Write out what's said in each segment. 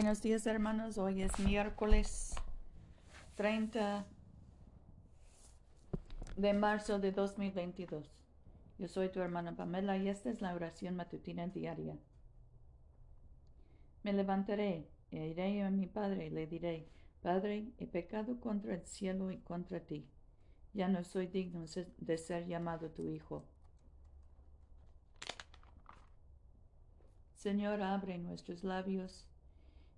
Buenos días hermanos, hoy es miércoles 30 de marzo de 2022. Yo soy tu hermana Pamela y esta es la oración matutina diaria. Me levantaré e iré a mi Padre y le diré, Padre, he pecado contra el cielo y contra ti. Ya no soy digno de ser llamado tu Hijo. Señor, abre nuestros labios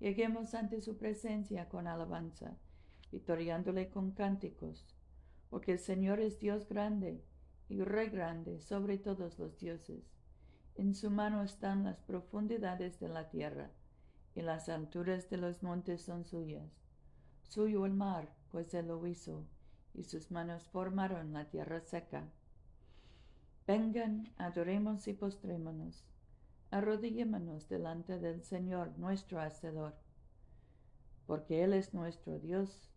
Lleguemos ante su presencia con alabanza, victoriándole con cánticos, porque el Señor es Dios grande y Rey grande sobre todos los dioses. En su mano están las profundidades de la tierra, y las alturas de los montes son suyas. Suyo el mar, pues él lo hizo, y sus manos formaron la tierra seca. Vengan, adoremos y postrémonos arrodillémonos delante del Señor nuestro Hacedor, porque Él es nuestro Dios,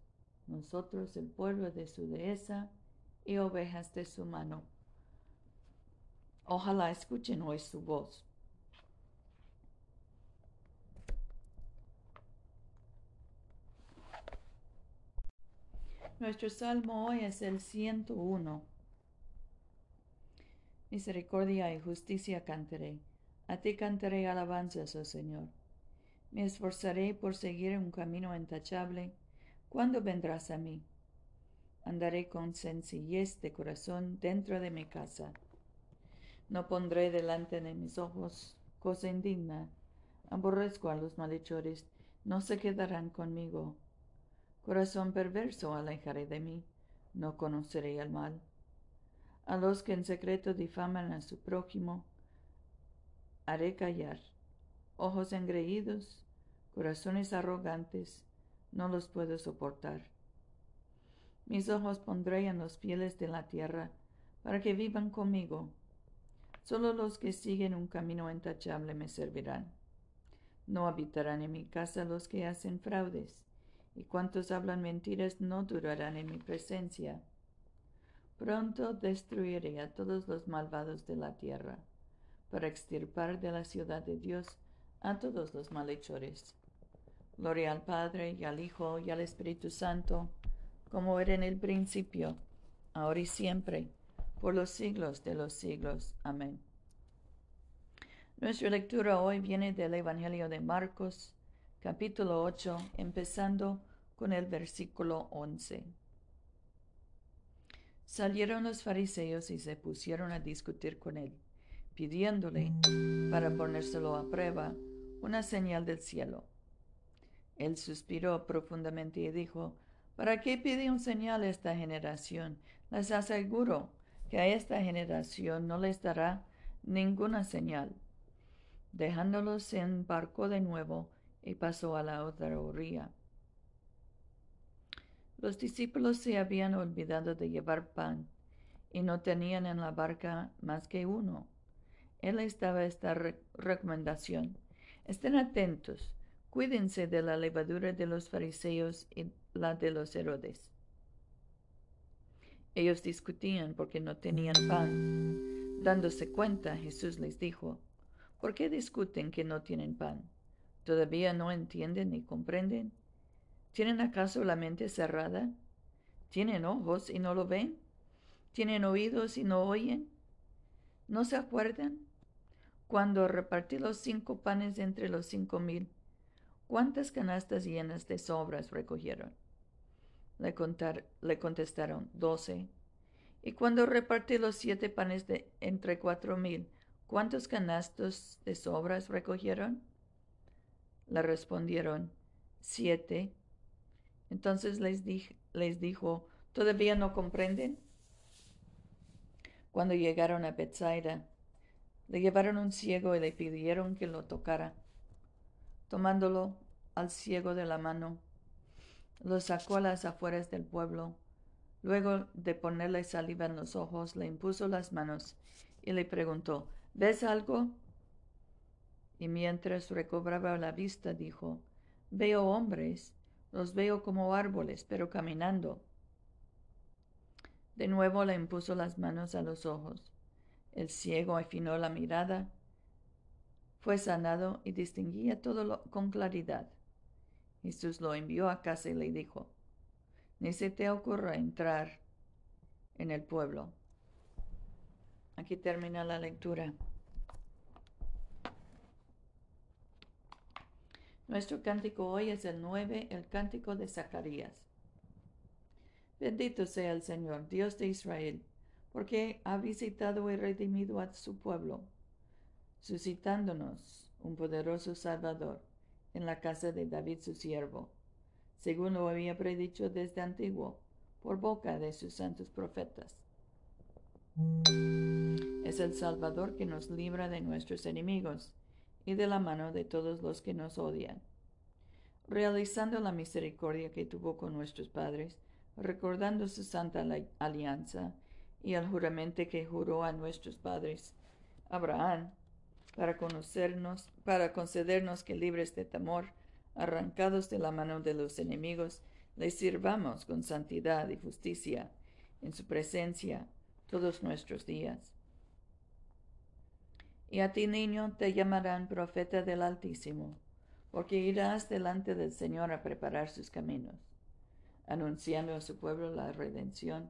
nosotros el pueblo de su dehesa y ovejas de su mano. Ojalá escuchen hoy su voz. Nuestro salmo hoy es el 101. Misericordia y justicia cantaré a ti cantaré alabanzas, oh Señor. Me esforzaré por seguir un camino intachable. ¿Cuándo vendrás a mí? Andaré con sencillez de corazón dentro de mi casa. No pondré delante de mis ojos cosa indigna. Aborrezco a los malhechores, no se quedarán conmigo. Corazón perverso alejaré de mí, no conoceré el mal. A los que en secreto difaman a su prójimo, haré callar. Ojos engreídos, corazones arrogantes, no los puedo soportar. Mis ojos pondré en los fieles de la tierra, para que vivan conmigo. Solo los que siguen un camino intachable me servirán. No habitarán en mi casa los que hacen fraudes, y cuantos hablan mentiras no durarán en mi presencia. Pronto destruiré a todos los malvados de la tierra para extirpar de la ciudad de Dios a todos los malhechores. Gloria al Padre y al Hijo y al Espíritu Santo, como era en el principio, ahora y siempre, por los siglos de los siglos. Amén. Nuestra lectura hoy viene del Evangelio de Marcos, capítulo 8, empezando con el versículo 11. Salieron los fariseos y se pusieron a discutir con él pidiéndole, para ponérselo a prueba, una señal del cielo. Él suspiró profundamente y dijo, ¿Para qué pide un señal a esta generación? Les aseguro que a esta generación no les dará ninguna señal. Dejándolos se embarcó de nuevo y pasó a la otra orilla. Los discípulos se habían olvidado de llevar pan y no tenían en la barca más que uno. Él estaba esta recomendación. Estén atentos, cuídense de la levadura de los fariseos y la de los Herodes. Ellos discutían porque no tenían pan. Dándose cuenta, Jesús les dijo, ¿por qué discuten que no tienen pan? ¿Todavía no entienden ni comprenden? ¿Tienen acaso la mente cerrada? ¿Tienen ojos y no lo ven? ¿Tienen oídos y no oyen? ¿No se acuerdan? Cuando repartí los cinco panes entre los cinco mil, ¿cuántas canastas llenas de sobras recogieron? Le, le contestaron, doce. Y cuando repartí los siete panes de, entre cuatro mil, ¿cuántos canastos de sobras recogieron? Le respondieron, siete. Entonces les, les dijo, ¿todavía no comprenden? Cuando llegaron a Bethsaida, le llevaron un ciego y le pidieron que lo tocara. Tomándolo al ciego de la mano, Lo sacó a las afueras del pueblo. Luego de ponerle saliva en los ojos, le impuso las manos y le preguntó, ¿ves algo? Y mientras recobraba la vista, dijo, Veo hombres, los veo como árboles, pero caminando. De nuevo le impuso las manos a los ojos. El ciego afinó la mirada, fue sanado y distinguía todo con claridad. Jesús lo envió a casa y le dijo, ni se te ocurra entrar en el pueblo. Aquí termina la lectura. Nuestro cántico hoy es el 9, el cántico de Zacarías. Bendito sea el Señor, Dios de Israel, porque ha visitado y redimido a su pueblo, suscitándonos un poderoso Salvador en la casa de David su siervo, según lo había predicho desde antiguo por boca de sus santos profetas. Es el Salvador que nos libra de nuestros enemigos y de la mano de todos los que nos odian, realizando la misericordia que tuvo con nuestros padres, recordando su santa alianza y el juramento que juró a nuestros padres, Abraham, para conocernos, para concedernos que libres de temor, arrancados de la mano de los enemigos, le sirvamos con santidad y justicia en su presencia todos nuestros días. Y a ti, niño, te llamarán profeta del Altísimo, porque irás delante del Señor a preparar sus caminos, anunciando a su pueblo la redención,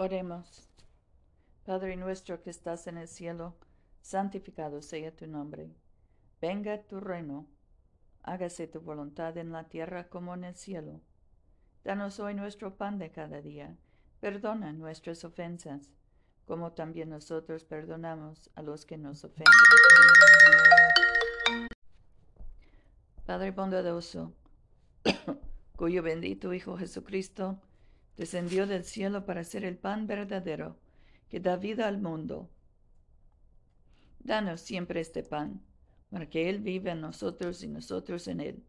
Oremos. Padre nuestro que estás en el cielo, santificado sea tu nombre. Venga tu reino. Hágase tu voluntad en la tierra como en el cielo. Danos hoy nuestro pan de cada día. Perdona nuestras ofensas como también nosotros perdonamos a los que nos ofenden. Padre bondadoso, cuyo bendito Hijo Jesucristo descendió del cielo para ser el pan verdadero que da vida al mundo. Danos siempre este pan, para que Él viva en nosotros y nosotros en Él,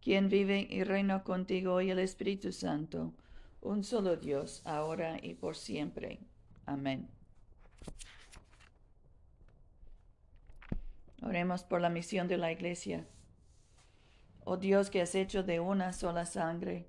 quien vive y reina contigo y el Espíritu Santo, un solo Dios, ahora y por siempre. Amén. Oremos por la misión de la Iglesia. Oh Dios que has hecho de una sola sangre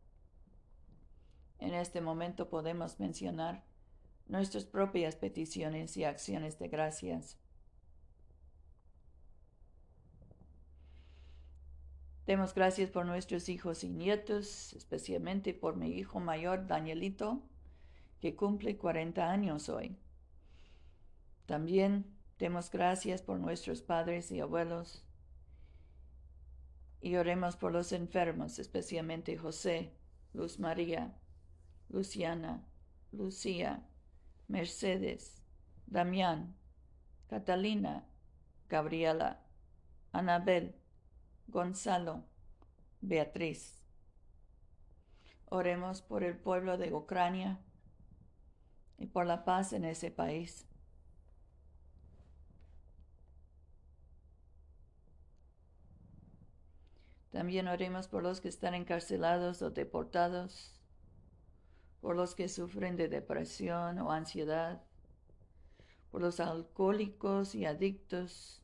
En este momento podemos mencionar nuestras propias peticiones y acciones de gracias. Demos gracias por nuestros hijos y nietos, especialmente por mi hijo mayor, Danielito, que cumple 40 años hoy. También demos gracias por nuestros padres y abuelos y oremos por los enfermos, especialmente José, Luz María, Luciana, Lucía, Mercedes, Damián, Catalina, Gabriela, Anabel, Gonzalo, Beatriz. Oremos por el pueblo de Ucrania, y por la paz en ese país. También oremos por los que están encarcelados o deportados, por los que sufren de depresión o ansiedad, por los alcohólicos y adictos,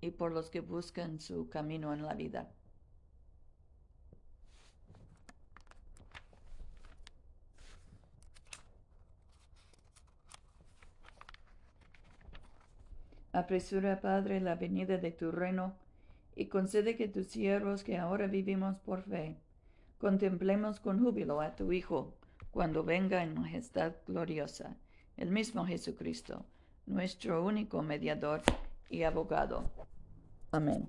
y por los que buscan su camino en la vida. Apresura, Padre, la venida de tu reino y concede que tus siervos que ahora vivimos por fe, contemplemos con júbilo a tu Hijo, cuando venga en majestad gloriosa, el mismo Jesucristo, nuestro único mediador y abogado. Amén.